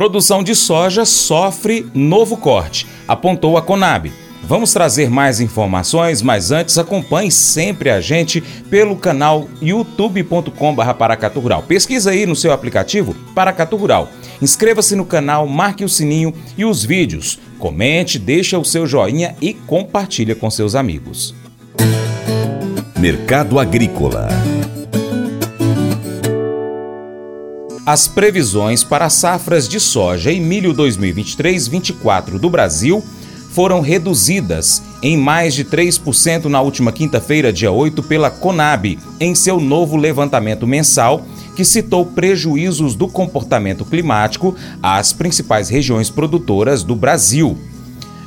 Produção de soja sofre novo corte, apontou a Conab. Vamos trazer mais informações, mas antes acompanhe sempre a gente pelo canal youtube.com.br Paracatu Rural. Pesquisa aí no seu aplicativo Paracatu Rural. Inscreva-se no canal, marque o sininho e os vídeos. Comente, deixa o seu joinha e compartilha com seus amigos. Mercado Agrícola As previsões para as safras de soja e milho 2023-24 do Brasil foram reduzidas em mais de 3% na última quinta-feira, dia 8, pela Conab, em seu novo levantamento mensal, que citou prejuízos do comportamento climático às principais regiões produtoras do Brasil.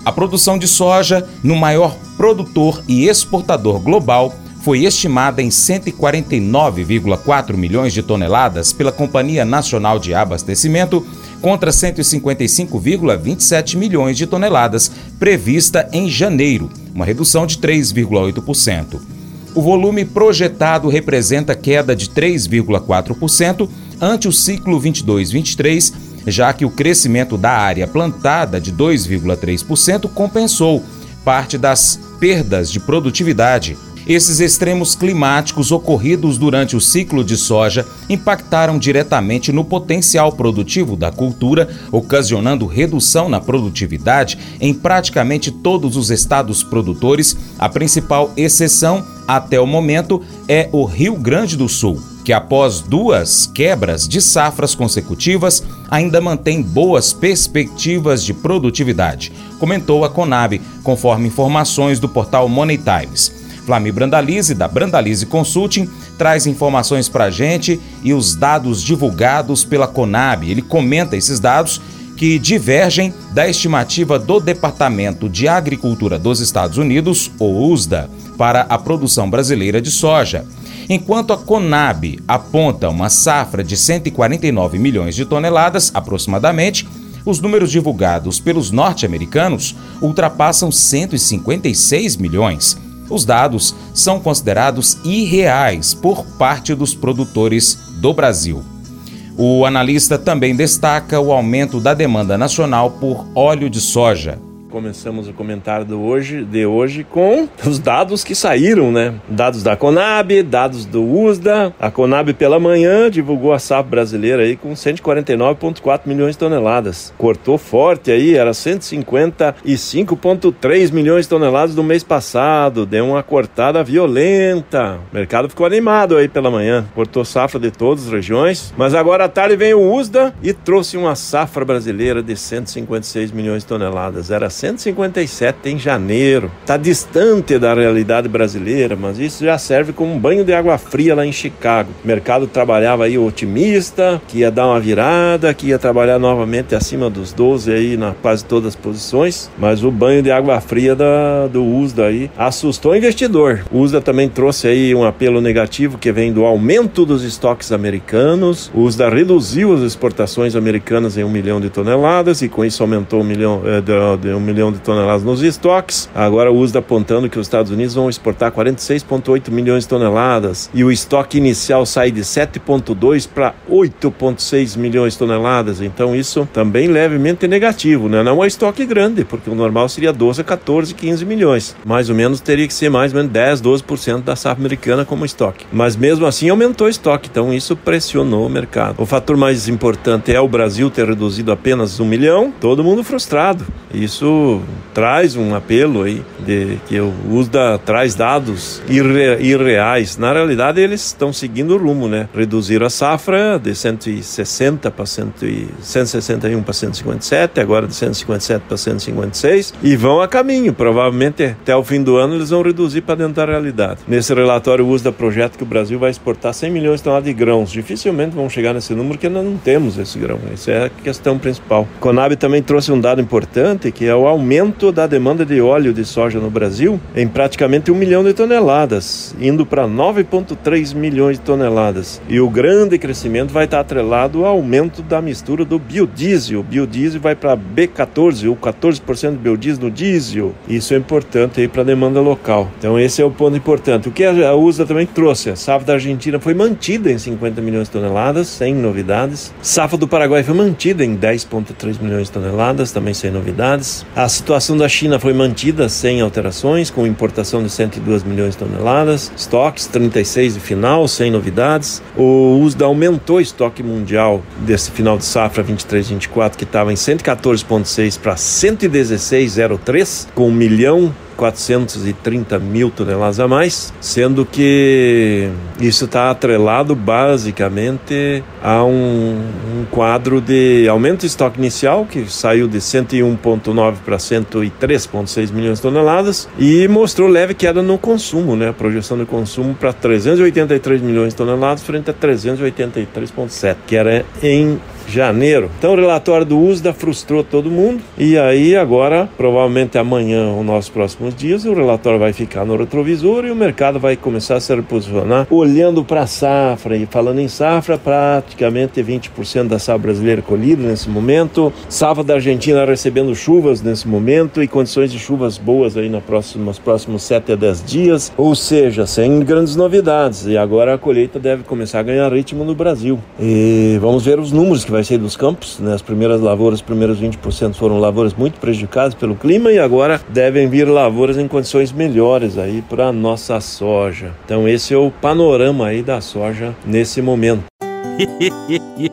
A produção de soja, no maior produtor e exportador global, foi estimada em 149,4 milhões de toneladas pela Companhia Nacional de Abastecimento, contra 155,27 milhões de toneladas prevista em janeiro, uma redução de 3,8%. O volume projetado representa queda de 3,4% ante o ciclo 22-23, já que o crescimento da área plantada de 2,3% compensou parte das perdas de produtividade esses extremos climáticos ocorridos durante o ciclo de soja impactaram diretamente no potencial produtivo da cultura, ocasionando redução na produtividade em praticamente todos os estados produtores. A principal exceção, até o momento, é o Rio Grande do Sul, que após duas quebras de safras consecutivas ainda mantém boas perspectivas de produtividade, comentou a Conab, conforme informações do portal Money Times. Flamir Brandalize, da Brandalize Consulting, traz informações para a gente e os dados divulgados pela Conab. Ele comenta esses dados que divergem da estimativa do Departamento de Agricultura dos Estados Unidos, o USDA, para a produção brasileira de soja. Enquanto a Conab aponta uma safra de 149 milhões de toneladas, aproximadamente, os números divulgados pelos norte-americanos ultrapassam 156 milhões. Os dados são considerados irreais por parte dos produtores do Brasil. O analista também destaca o aumento da demanda nacional por óleo de soja. Começamos o comentário de hoje, de hoje com os dados que saíram, né? Dados da Conab, dados do USDA. A Conab pela manhã divulgou a safra brasileira aí com 149,4 milhões de toneladas. Cortou forte aí, era 155,3 milhões de toneladas do mês passado. Deu uma cortada violenta. O mercado ficou animado aí pela manhã. Cortou safra de todas as regiões. Mas agora à tarde vem o USDA e trouxe uma safra brasileira de 156 milhões de toneladas. Era 157 em janeiro. Está distante da realidade brasileira, mas isso já serve como um banho de água fria lá em Chicago. O mercado trabalhava aí otimista, que ia dar uma virada, que ia trabalhar novamente acima dos 12 aí na quase todas as posições, mas o banho de água fria da, do USDA aí assustou o investidor. O USDA também trouxe aí um apelo negativo que vem do aumento dos estoques americanos. O USDA reduziu as exportações americanas em um milhão de toneladas e com isso aumentou um milhão, de, de um milhão milhão de toneladas nos estoques. Agora o USDA apontando que os Estados Unidos vão exportar 46,8 milhões de toneladas e o estoque inicial sai de 7,2 para 8,6 milhões de toneladas. Então isso também levemente negativo, né? Não é estoque grande, porque o normal seria 12, 14, 15 milhões. Mais ou menos teria que ser mais ou menos 10, 12% da safra americana como estoque. Mas mesmo assim aumentou o estoque, então isso pressionou o mercado. O fator mais importante é o Brasil ter reduzido apenas um milhão, todo mundo frustrado. Isso traz um apelo aí de que o USDA traz dados irre, irreais. Na realidade, eles estão seguindo o rumo, né? Reduziram a safra de 160 para 161 para 157, agora de 157 para 156 e vão a caminho. Provavelmente até o fim do ano eles vão reduzir para dentro da realidade. Nesse relatório, o USDA projeta que o Brasil vai exportar 100 milhões de toneladas de grãos. Dificilmente vão chegar nesse número porque nós não temos esse grão. Essa é a questão principal. Conab também trouxe um dado importante que é o aumento da demanda de óleo de soja no Brasil em praticamente um milhão de toneladas, indo para 9,3 milhões de toneladas. E o grande crescimento vai estar atrelado ao aumento da mistura do biodiesel. O biodiesel vai para B14, ou 14% de biodiesel no diesel. Isso é importante para a demanda local. Então esse é o ponto importante. O que a USA também trouxe, a safra da Argentina foi mantida em 50 milhões de toneladas, sem novidades. Safra do Paraguai foi mantida em 10,3 milhões de toneladas, também sem novidades. A situação da China foi mantida sem alterações, com importação de 102 milhões de toneladas. Estoques 36 de final, sem novidades. O USDA aumentou o estoque mundial desse final de safra 23-24, que estava em 114,6 para 116,03, com 1 milhão 430 mil toneladas a mais, sendo que isso está atrelado basicamente a um, um, quadro de aumento de estoque inicial, que saiu de 101,9 para 103,6 milhões de toneladas, e mostrou leve queda no consumo, né? a projeção de consumo para 383 milhões de toneladas frente a 383,7, que era em janeiro. Então o relatório do USDA frustrou todo mundo e aí agora, provavelmente amanhã ou nos próximos dias, o relatório vai ficar no retrovisor e o mercado vai começar a se reposicionar olhando para a safra e falando em safra, praticamente 20% da safra brasileira colhida nesse momento, safra da Argentina recebendo chuvas nesse momento e condições de chuvas boas aí nas próximas, nos próximos 7 a 10 dias, ou seja, sem grandes novidades. E agora a colheita deve começar a ganhar ritmo no Brasil. E vamos ver os números que vai sair dos campos. Né? As primeiras lavouras, os primeiros 20% foram lavouras muito prejudicadas pelo clima e agora devem vir lavouras em condições melhores aí para nossa soja. Então esse é o panorama aí da soja nesse momento.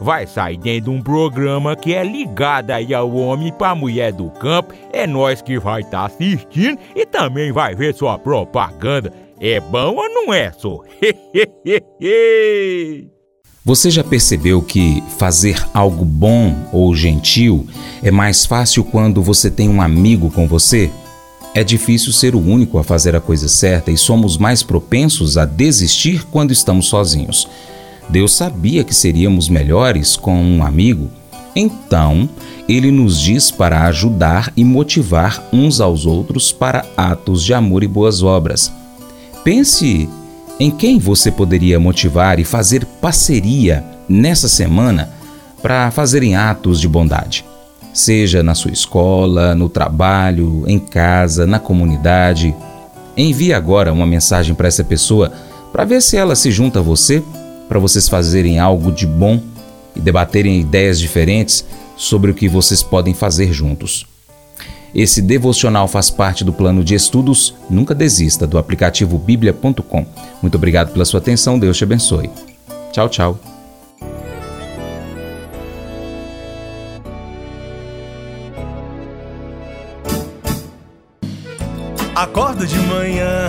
vai sair dentro de um programa que é ligado aí ao homem para mulher do campo. É nós que vai estar tá assistindo e também vai ver sua propaganda. É bom ou não é, só? Você já percebeu que fazer algo bom ou gentil é mais fácil quando você tem um amigo com você? É difícil ser o único a fazer a coisa certa e somos mais propensos a desistir quando estamos sozinhos. Deus sabia que seríamos melhores com um amigo, então ele nos diz para ajudar e motivar uns aos outros para atos de amor e boas obras. Pense em quem você poderia motivar e fazer parceria nessa semana para fazerem atos de bondade? Seja na sua escola, no trabalho, em casa, na comunidade. Envie agora uma mensagem para essa pessoa para ver se ela se junta a você para vocês fazerem algo de bom e debaterem ideias diferentes sobre o que vocês podem fazer juntos. Esse devocional faz parte do plano de estudos Nunca Desista do aplicativo bíblia.com. Muito obrigado pela sua atenção, Deus te abençoe. Tchau, tchau. Acordo de manhã